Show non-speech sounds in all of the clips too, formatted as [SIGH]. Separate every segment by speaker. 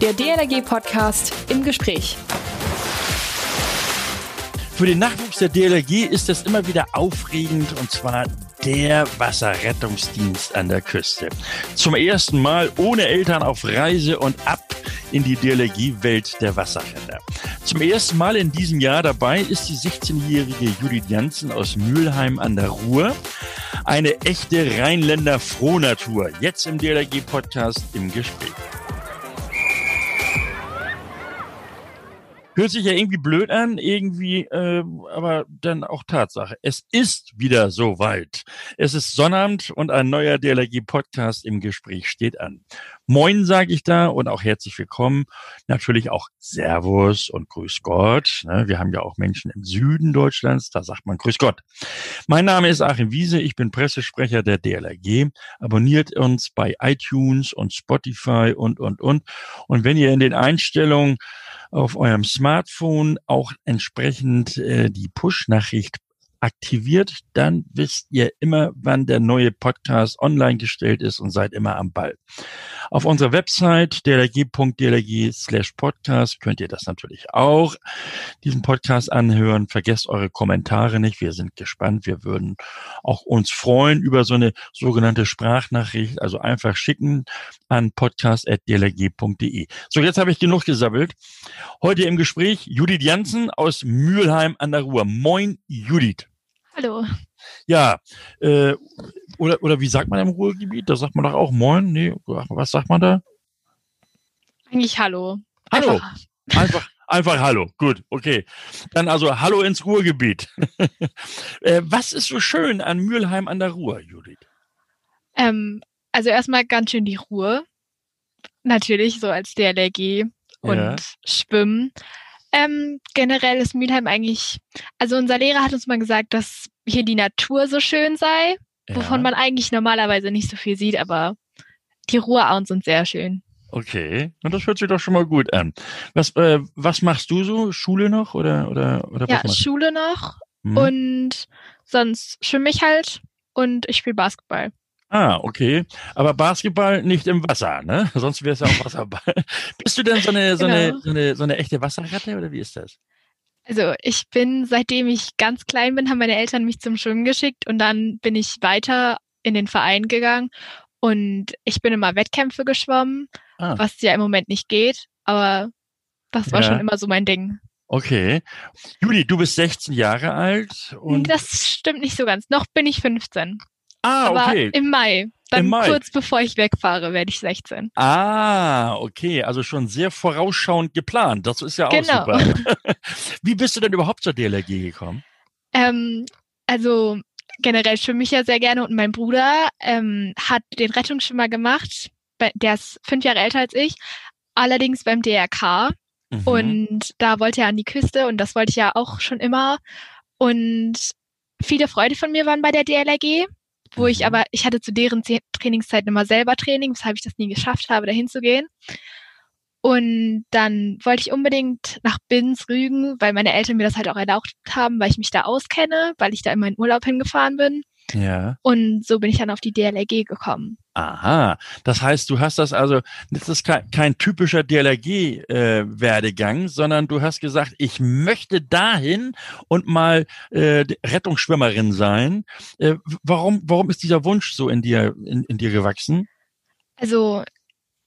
Speaker 1: Der DLRG-Podcast im Gespräch.
Speaker 2: Für den Nachwuchs der DLRG ist es immer wieder aufregend und zwar der Wasserrettungsdienst an der Küste. Zum ersten Mal ohne Eltern auf Reise und ab in die DLRG-Welt der Wasserretter. Zum ersten Mal in diesem Jahr dabei ist die 16-jährige Judith Janssen aus Mülheim an der Ruhr. Eine echte Rheinländer Frohnatur. Jetzt im DLRG-Podcast im Gespräch. Hört sich ja irgendwie blöd an, irgendwie, äh, aber dann auch Tatsache. Es ist wieder soweit. Es ist Sonnabend und ein neuer DLRG-Podcast im Gespräch steht an. Moin, sage ich da und auch herzlich willkommen. Natürlich auch Servus und Grüß Gott. Ne? Wir haben ja auch Menschen im Süden Deutschlands, da sagt man Grüß Gott. Mein Name ist Achim Wiese, ich bin Pressesprecher der DLRG. Abonniert uns bei iTunes und Spotify und, und, und. Und wenn ihr in den Einstellungen auf eurem Smartphone auch entsprechend äh, die Push-Nachricht aktiviert, dann wisst ihr immer, wann der neue Podcast online gestellt ist und seid immer am Ball. Auf unserer Website dlg.dlg slash podcast könnt ihr das natürlich auch, diesen Podcast anhören. Vergesst eure Kommentare nicht. Wir sind gespannt. Wir würden auch uns freuen über so eine sogenannte Sprachnachricht. Also einfach schicken an podcast.dlg.de. So, jetzt habe ich genug gesabbelt. Heute im Gespräch Judith Janssen aus Mülheim an der Ruhr. Moin, Judith.
Speaker 3: Hallo.
Speaker 2: Ja, äh, oder, oder wie sagt man im Ruhrgebiet? Da sagt man doch auch Moin. Nee, was sagt man da?
Speaker 3: Eigentlich Hallo.
Speaker 2: Hallo. Einfach, einfach, einfach Hallo. Gut, okay. Dann also Hallo ins Ruhrgebiet. [LAUGHS] äh, was ist so schön an Mülheim an der Ruhr, Judith?
Speaker 3: Ähm, also erstmal ganz schön die Ruhe. Natürlich, so als DLRG und ja. Schwimmen. Ähm, generell ist Mülheim eigentlich, also unser Lehrer hat uns mal gesagt, dass hier die Natur so schön sei, ja. wovon man eigentlich normalerweise nicht so viel sieht, aber die Ruhrauen sind sehr schön.
Speaker 2: Okay, und das hört sich doch schon mal gut an. Was, äh, was machst du so? Schule noch oder oder oder
Speaker 3: Ja, Schule noch hm. und sonst schwimme ich halt und ich spiele Basketball.
Speaker 2: Ah, okay. Aber Basketball nicht im Wasser, ne? [LAUGHS] Sonst wäre es ja auch Wasserball. [LAUGHS] Bist du denn so eine, so, genau. eine, so, eine, so eine echte Wasserratte oder wie ist das?
Speaker 3: Also ich bin, seitdem ich ganz klein bin, haben meine Eltern mich zum Schwimmen geschickt und dann bin ich weiter in den Verein gegangen und ich bin immer Wettkämpfe geschwommen, ah. was ja im Moment nicht geht, aber das war ja. schon immer so mein Ding.
Speaker 2: Okay. Juli, du bist 16 Jahre alt. Und
Speaker 3: das stimmt nicht so ganz. Noch bin ich 15.
Speaker 2: Ah, okay.
Speaker 3: Aber im Mai. Dann Im Mai. kurz bevor ich wegfahre, werde ich 16.
Speaker 2: Ah, okay. Also schon sehr vorausschauend geplant. Das ist ja auch genau. super. [LAUGHS] Wie bist du denn überhaupt zur DLRG gekommen?
Speaker 3: Ähm, also generell schwimme ich ja sehr gerne und mein Bruder ähm, hat den Rettungsschwimmer gemacht. Der ist fünf Jahre älter als ich. Allerdings beim DRK. Mhm. Und da wollte er an die Küste und das wollte ich ja auch schon immer. Und viele Freunde von mir waren bei der DLRG wo ich mhm. aber, ich hatte zu deren Trainingszeiten immer selber Training, weshalb ich das nie geschafft habe, dahin zu gehen. Und dann wollte ich unbedingt nach Binz Rügen, weil meine Eltern mir das halt auch erlaubt haben, weil ich mich da auskenne, weil ich da in meinen Urlaub hingefahren bin.
Speaker 2: Ja.
Speaker 3: Und so bin ich dann auf die DLRG gekommen.
Speaker 2: Aha, das heißt, du hast das also, das ist kein, kein typischer DLRG-Werdegang, äh, sondern du hast gesagt, ich möchte dahin und mal äh, Rettungsschwimmerin sein. Äh, warum, warum ist dieser Wunsch so in dir, in, in dir gewachsen?
Speaker 3: Also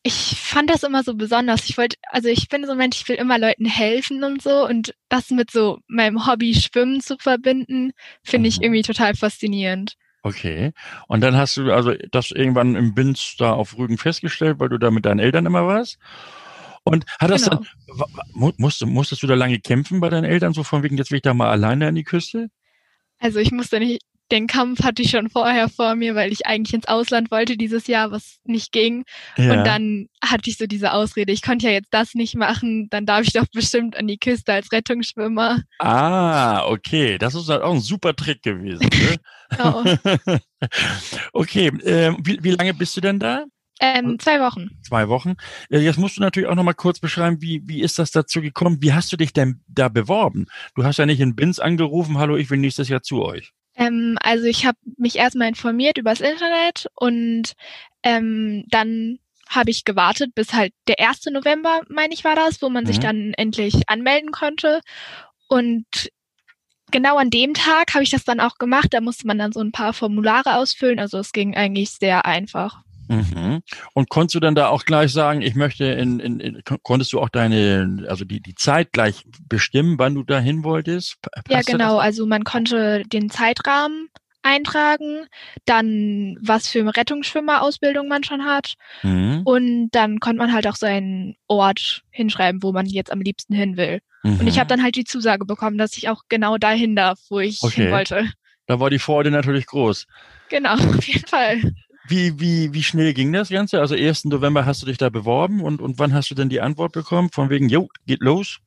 Speaker 3: ich fand das immer so besonders. Ich wollte, also ich bin so ein Mensch, ich will immer Leuten helfen und so und das mit so meinem Hobby Schwimmen zu verbinden, finde ich mhm. irgendwie total faszinierend.
Speaker 2: Okay. Und dann hast du also das irgendwann im Binz da auf Rügen festgestellt, weil du da mit deinen Eltern immer warst? Und hat das genau. dann, musst, musstest du da lange kämpfen bei deinen Eltern, so von wegen, jetzt will ich da mal alleine an die Küste?
Speaker 3: Also ich musste nicht, den Kampf hatte ich schon vorher vor mir, weil ich eigentlich ins Ausland wollte dieses Jahr, was nicht ging. Ja. Und dann hatte ich so diese Ausrede, ich konnte ja jetzt das nicht machen, dann darf ich doch bestimmt an die Küste als Rettungsschwimmer.
Speaker 2: Ah, okay. Das ist halt auch ein super Trick gewesen. Ne? [LAUGHS] [LAUGHS] okay, äh, wie, wie lange bist du denn da?
Speaker 3: Ähm, zwei Wochen.
Speaker 2: Zwei Wochen. Äh, jetzt musst du natürlich auch noch mal kurz beschreiben, wie, wie ist das dazu gekommen? Wie hast du dich denn da beworben? Du hast ja nicht in Binz angerufen, hallo, ich will nächstes Jahr zu euch.
Speaker 3: Ähm, also ich habe mich erstmal informiert übers Internet und ähm, dann habe ich gewartet, bis halt der 1. November, meine ich, war das, wo man mhm. sich dann endlich anmelden konnte. Und genau an dem Tag habe ich das dann auch gemacht. Da musste man dann so ein paar Formulare ausfüllen. Also es ging eigentlich sehr einfach.
Speaker 2: Mhm. Und konntest du dann da auch gleich sagen, ich möchte in, in, in konntest du auch deine, also die, die Zeit gleich bestimmen, wann du dahin wolltest?
Speaker 3: Passt ja, genau. Also man konnte den Zeitrahmen eintragen, dann was für eine Rettungsschwimmerausbildung man schon hat mhm. und dann konnte man halt auch seinen Ort hinschreiben, wo man jetzt am liebsten hin will. Mhm. Und ich mhm. habe dann halt die Zusage bekommen, dass ich auch genau dahin darf, wo ich okay. hin wollte.
Speaker 2: Da war die Freude natürlich groß.
Speaker 3: Genau, [LAUGHS] auf jeden Fall.
Speaker 2: Wie, wie, wie schnell ging das Ganze? Also 1. November hast du dich da beworben und, und wann hast du denn die Antwort bekommen? Von wegen, jo, geht los?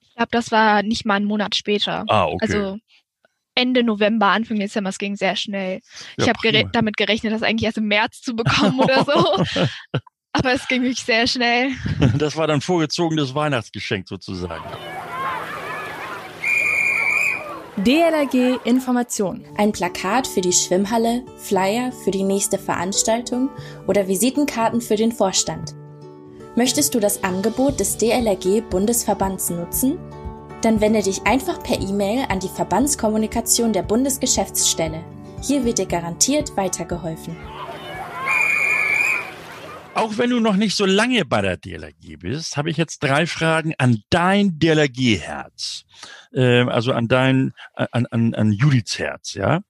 Speaker 3: Ich glaube, das war nicht mal einen Monat später.
Speaker 2: Ah, okay.
Speaker 3: Also Ende November, Anfang Dezember, es ging sehr schnell. Ja, ich habe gere damit gerechnet, das eigentlich erst im März zu bekommen oder so. [LAUGHS] Aber es ging wirklich sehr schnell.
Speaker 2: Das war dann vorgezogenes Weihnachtsgeschenk sozusagen.
Speaker 1: DLRG Information.
Speaker 4: Ein Plakat für die Schwimmhalle, Flyer für die nächste Veranstaltung oder Visitenkarten für den Vorstand. Möchtest du das Angebot des DLRG Bundesverbands nutzen? Dann wende dich einfach per E-Mail an die Verbandskommunikation der Bundesgeschäftsstelle. Hier wird dir garantiert weitergeholfen.
Speaker 2: Auch wenn du noch nicht so lange bei der DLRG bist, habe ich jetzt drei Fragen an dein DLRG-Herz. Äh, also an dein, an, an, an Judiths Herz, ja.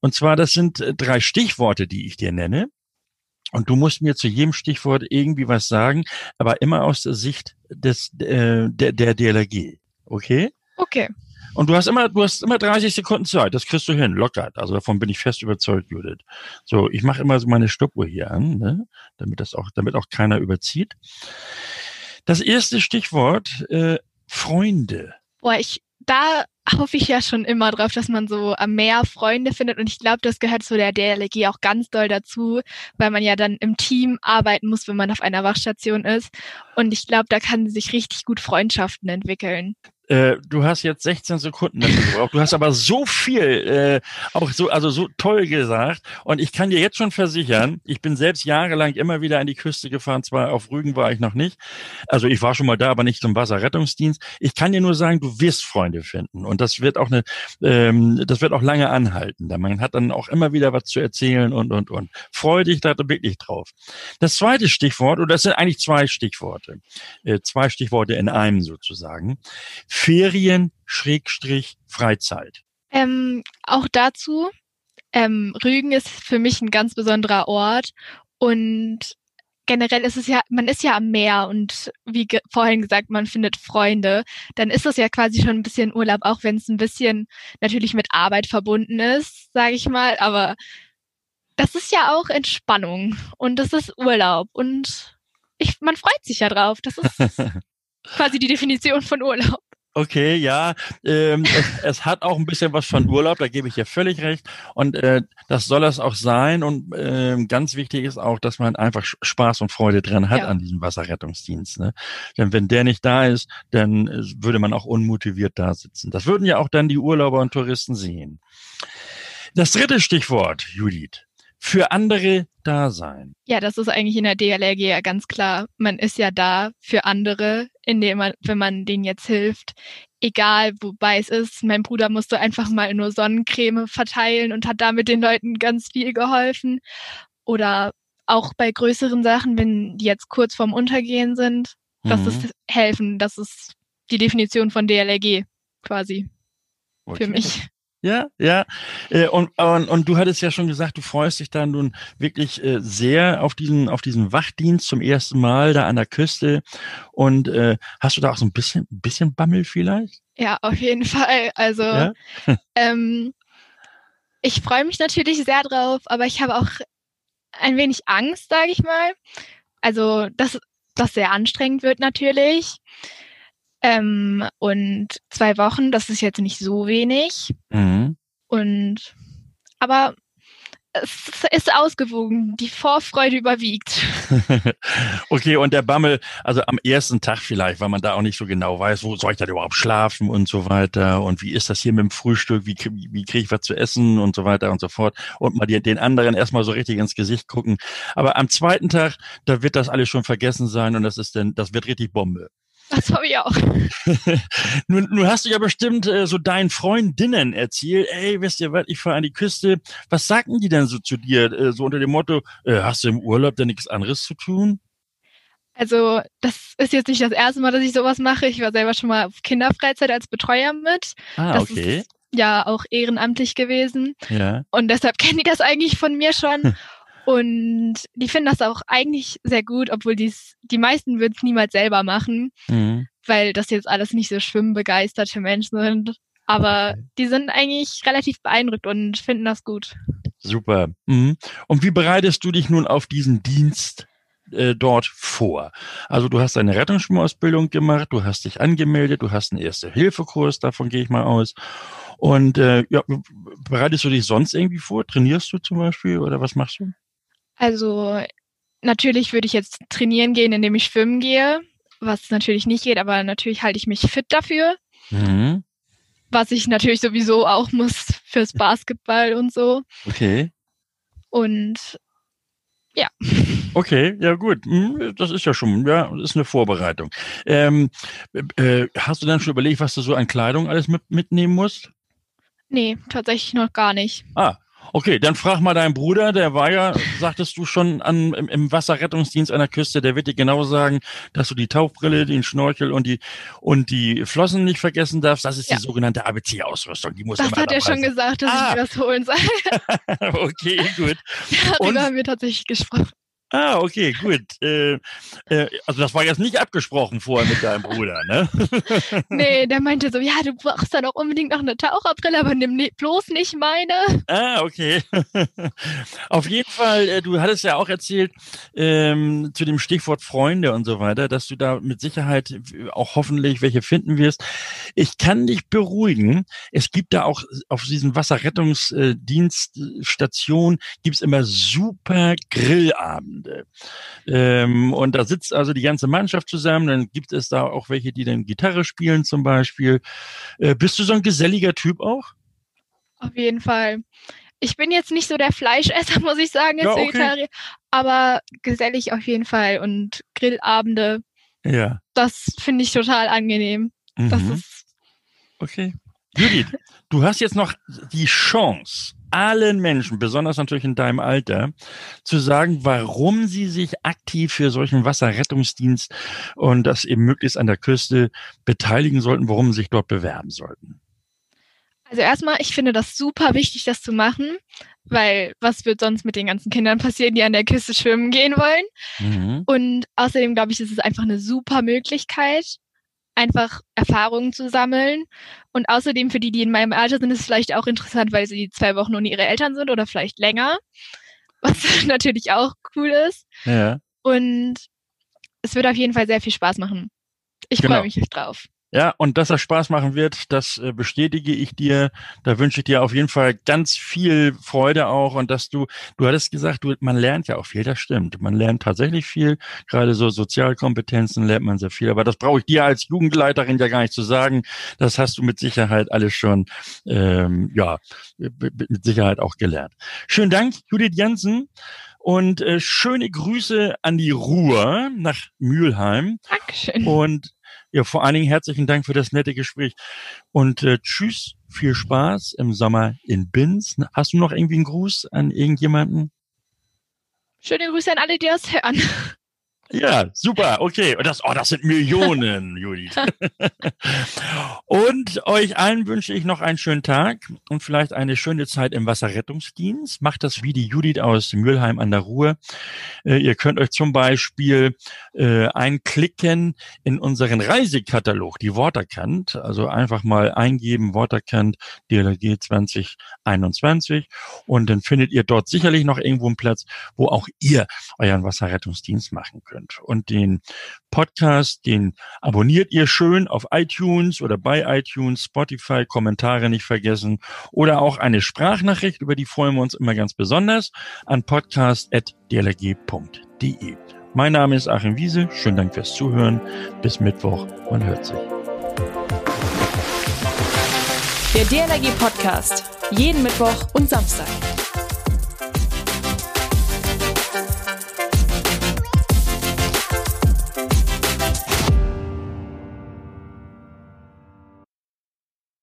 Speaker 2: Und zwar, das sind äh, drei Stichworte, die ich dir nenne. Und du musst mir zu jedem Stichwort irgendwie was sagen, aber immer aus der Sicht des, äh, der, der DLRG. Okay?
Speaker 3: Okay.
Speaker 2: Und du hast immer, du hast immer 30 Sekunden Zeit. Das kriegst du hin, locker. Also davon bin ich fest überzeugt, Judith. So, ich mache immer so meine Stoppuhr hier an, ne? damit das auch, damit auch keiner überzieht. Das erste Stichwort äh, Freunde.
Speaker 3: Boah, ich da hoffe ich ja schon immer drauf, dass man so mehr Freunde findet. Und ich glaube, das gehört zu der DLG auch ganz doll dazu, weil man ja dann im Team arbeiten muss, wenn man auf einer Wachstation ist. Und ich glaube, da kann sich richtig gut Freundschaften entwickeln.
Speaker 2: Äh, du hast jetzt 16 Sekunden gebraucht. Du hast aber so viel, äh, auch so, also so toll gesagt. Und ich kann dir jetzt schon versichern, ich bin selbst jahrelang immer wieder an die Küste gefahren. Zwar auf Rügen war ich noch nicht. Also ich war schon mal da, aber nicht zum Wasserrettungsdienst. Ich kann dir nur sagen, du wirst Freunde finden. Und das wird auch eine, ähm, das wird auch lange anhalten. Man hat dann auch immer wieder was zu erzählen und, und, und. Freu dich da wirklich drauf. Das zweite Stichwort, oder das sind eigentlich zwei Stichworte. Äh, zwei Stichworte in einem sozusagen Ferien Schrägstrich Freizeit?
Speaker 3: Ähm, auch dazu, ähm, Rügen ist für mich ein ganz besonderer Ort und generell ist es ja, man ist ja am Meer und wie ge vorhin gesagt, man findet Freunde, dann ist das ja quasi schon ein bisschen Urlaub, auch wenn es ein bisschen natürlich mit Arbeit verbunden ist, sage ich mal, aber das ist ja auch Entspannung und das ist Urlaub und ich, man freut sich ja drauf. Das ist [LAUGHS] quasi die Definition von Urlaub.
Speaker 2: Okay, ja, ähm, es, es, hat auch ein bisschen was von Urlaub, da gebe ich dir völlig recht. Und äh, das soll es auch sein. Und äh, ganz wichtig ist auch, dass man einfach Spaß und Freude dran hat ja. an diesem Wasserrettungsdienst. Ne? Denn wenn der nicht da ist, dann äh, würde man auch unmotiviert da sitzen. Das würden ja auch dann die Urlauber und Touristen sehen. Das dritte Stichwort, Judith für andere da sein.
Speaker 3: Ja, das ist eigentlich in der DLRG ja ganz klar. Man ist ja da für andere, indem man, wenn man denen jetzt hilft, egal wobei es ist. Mein Bruder musste einfach mal nur Sonnencreme verteilen und hat damit den Leuten ganz viel geholfen. Oder auch bei größeren Sachen, wenn die jetzt kurz vorm Untergehen sind, das mhm. ist helfen. Das ist die Definition von DLRG quasi okay. für mich.
Speaker 2: Ja, ja. Äh, und, und, und du hattest ja schon gesagt, du freust dich da nun wirklich äh, sehr auf diesen, auf diesen Wachdienst zum ersten Mal da an der Küste. Und äh, hast du da auch so ein bisschen, bisschen Bammel vielleicht?
Speaker 3: Ja, auf jeden Fall. Also ja? [LAUGHS] ähm, ich freue mich natürlich sehr drauf, aber ich habe auch ein wenig Angst, sage ich mal. Also, dass das sehr anstrengend wird natürlich. Ähm, und zwei Wochen, das ist jetzt nicht so wenig. Mhm. Und aber es ist ausgewogen. Die Vorfreude überwiegt. [LAUGHS]
Speaker 2: okay, und der Bammel, also am ersten Tag vielleicht, weil man da auch nicht so genau weiß, wo soll ich da überhaupt schlafen und so weiter und wie ist das hier mit dem Frühstück, wie, wie kriege ich was zu essen und so weiter und so fort und mal den anderen erstmal so richtig ins Gesicht gucken. Aber am zweiten Tag, da wird das alles schon vergessen sein und das ist dann, das wird richtig Bombe.
Speaker 3: Das habe ich auch. [LAUGHS]
Speaker 2: nun, nun hast du ja bestimmt äh, so deinen Freundinnen erzählt, ey, wisst ihr was, ich fahre an die Küste. Was sagten die denn so zu dir? Äh, so unter dem Motto, äh, hast du im Urlaub denn nichts anderes zu tun?
Speaker 3: Also, das ist jetzt nicht das erste Mal, dass ich sowas mache. Ich war selber schon mal auf Kinderfreizeit als Betreuer mit.
Speaker 2: Ah,
Speaker 3: das
Speaker 2: okay.
Speaker 3: Ist ja auch ehrenamtlich gewesen.
Speaker 2: Ja.
Speaker 3: Und deshalb kennen die das eigentlich von mir schon. [LAUGHS] Und die finden das auch eigentlich sehr gut, obwohl die's, die meisten würden es niemals selber machen,
Speaker 2: Mhm.
Speaker 3: weil das jetzt alles nicht so schwimmbegeisterte Menschen sind. Aber die sind eigentlich relativ beeindruckt und finden das gut.
Speaker 2: Super. Mhm. Und wie bereitest du dich nun auf diesen Dienst äh, dort vor? Also du hast eine Rettungsschwimmausbildung gemacht, du hast dich angemeldet, du hast einen Erste-Hilfe-Kurs, davon gehe ich mal aus. Und äh, ja, bereitest du dich sonst irgendwie vor? Trainierst du zum Beispiel oder was machst du?
Speaker 3: Also natürlich würde ich jetzt trainieren gehen, indem ich schwimmen gehe, was natürlich nicht geht, aber natürlich halte ich mich fit dafür,
Speaker 2: Mhm.
Speaker 3: was ich natürlich sowieso auch muss fürs Basketball und so.
Speaker 2: Okay.
Speaker 3: Und
Speaker 2: Okay, ja gut. Hm, Das ist ja schon, ja, das ist eine Vorbereitung. Ähm, äh, hast du dann schon überlegt, was du so an Kleidung alles mit, mitnehmen musst?
Speaker 3: nee, tatsächlich noch gar nicht.
Speaker 2: Ah, okay, dann frag mal deinen Bruder, der war ja, sagtest du schon, an, im, im Wasserrettungsdienst an der Küste, der wird dir genau sagen, dass du die Tauchbrille, den Schnorchel und die und die Flossen nicht vergessen darfst. Das ist
Speaker 3: Ja.
Speaker 2: die sogenannte ABC-Ausrüstung. Die muss
Speaker 3: Das hat er schon gesagt, dass
Speaker 2: Ah.
Speaker 3: ich mir das holen soll. [LAUGHS]
Speaker 2: okay, gut. [LAUGHS] Und?
Speaker 3: Darüber haben wir tatsächlich gesprochen.
Speaker 2: Ah, okay, gut. Äh, äh, also das war jetzt nicht abgesprochen vorher mit deinem Bruder, ne? [LAUGHS]
Speaker 3: Nee, der meinte so, ja, du brauchst dann auch unbedingt noch eine Taucherbrille, aber nimm ne- bloß nicht meine.
Speaker 2: Ah, okay. [LAUGHS] Auf jeden Fall, äh, du hattest ja auch erzählt ähm, zu dem Stichwort Freunde und so weiter, dass du da mit Sicherheit auch hoffentlich welche finden wirst. Ich kann dich beruhigen. Es gibt da auch auf diesen Wasserrettungsdienststationen gibt's immer super Grillabende. Ähm, und da sitzt also die ganze Mannschaft zusammen. Dann gibt es da auch welche, die dann Gitarre spielen zum Beispiel. Äh, bist du so ein geselliger Typ auch?
Speaker 3: Auf jeden Fall. Ich bin jetzt nicht so der Fleischesser, [LAUGHS] muss ich sagen,
Speaker 2: Ja,
Speaker 3: als
Speaker 2: okay.
Speaker 3: Vegetarier, aber gesellig auf jeden Fall und Grillabende,
Speaker 2: Ja.
Speaker 3: das finde ich total angenehm. Das
Speaker 2: Mhm.
Speaker 3: ist
Speaker 2: Okay. Judith, du hast jetzt noch die Chance, allen Menschen, besonders natürlich in deinem Alter, zu sagen, warum sie sich aktiv für solchen Wasserrettungsdienst und das eben möglichst an der Küste beteiligen sollten, warum sie sich dort bewerben sollten.
Speaker 3: Also erstmal, ich finde das super wichtig, das zu machen, weil was wird sonst mit den ganzen Kindern passieren, die an der Küste schwimmen gehen wollen?
Speaker 2: Mhm.
Speaker 3: Und außerdem glaube ich, ist es einfach eine super Möglichkeit, einfach Erfahrungen zu sammeln. Und außerdem für die, die in meinem Alter sind, ist es vielleicht auch interessant, weil sie zwei Wochen ohne ihre Eltern sind oder vielleicht länger, [LAUGHS] was [LAUGHS] natürlich auch cool ist.
Speaker 2: Ja.
Speaker 3: Und es wird auf jeden Fall sehr viel Spaß machen. Ich
Speaker 2: Genau.
Speaker 3: freue mich drauf.
Speaker 2: Ja, und dass das Spaß machen wird, das äh, bestätige ich dir. Da wünsche ich dir auf jeden Fall ganz viel Freude auch und dass du, du hattest gesagt, du, man lernt ja auch viel, das stimmt. Man lernt tatsächlich viel, gerade so Sozialkompetenzen lernt man sehr viel. Aber das brauche ich dir als Jugendleiterin ja gar nicht zu sagen. Das hast du mit Sicherheit alles schon, ähm, ja, mit Sicherheit auch gelernt. Schönen Dank, Judith Jensen. Und äh, schöne Grüße an die Ruhr nach Mülheim.
Speaker 3: Dankeschön.
Speaker 2: Und ja, vor allen Dingen herzlichen Dank für das nette Gespräch. Und äh, tschüss, viel Spaß im Sommer in Binz. Hast du noch irgendwie einen Gruß an irgendjemanden?
Speaker 3: Schöne Grüße an alle, die das hören.
Speaker 2: Ja, super, okay. Und das, oh, das sind Millionen, [LAUGHS] Judith. und euch allen wünsche ich noch einen schönen Tag und vielleicht eine schöne Zeit im Wasserrettungsdienst. Macht das wie die Judith aus Mülheim an der Ruhr. Äh, ihr könnt euch zum Beispiel äh, einklicken in unseren Reisekatalog, die Waterkant. Also einfach mal eingeben, Waterkant DLRG 2021 und dann findet ihr dort sicherlich noch irgendwo einen Platz, wo auch ihr euren Wasserrettungsdienst machen könnt. Könnt. Und den Podcast, den abonniert ihr schön auf iTunes oder bei iTunes, Spotify, Kommentare nicht vergessen oder auch eine Sprachnachricht, über die freuen wir uns immer ganz besonders, an podcast.dlg.de. Mein Name ist Achim Wiese. Schönen Dank fürs Zuhören. Bis Mittwoch. Man hört sich.
Speaker 1: Der DLRG Podcast. Jeden Mittwoch und Samstag.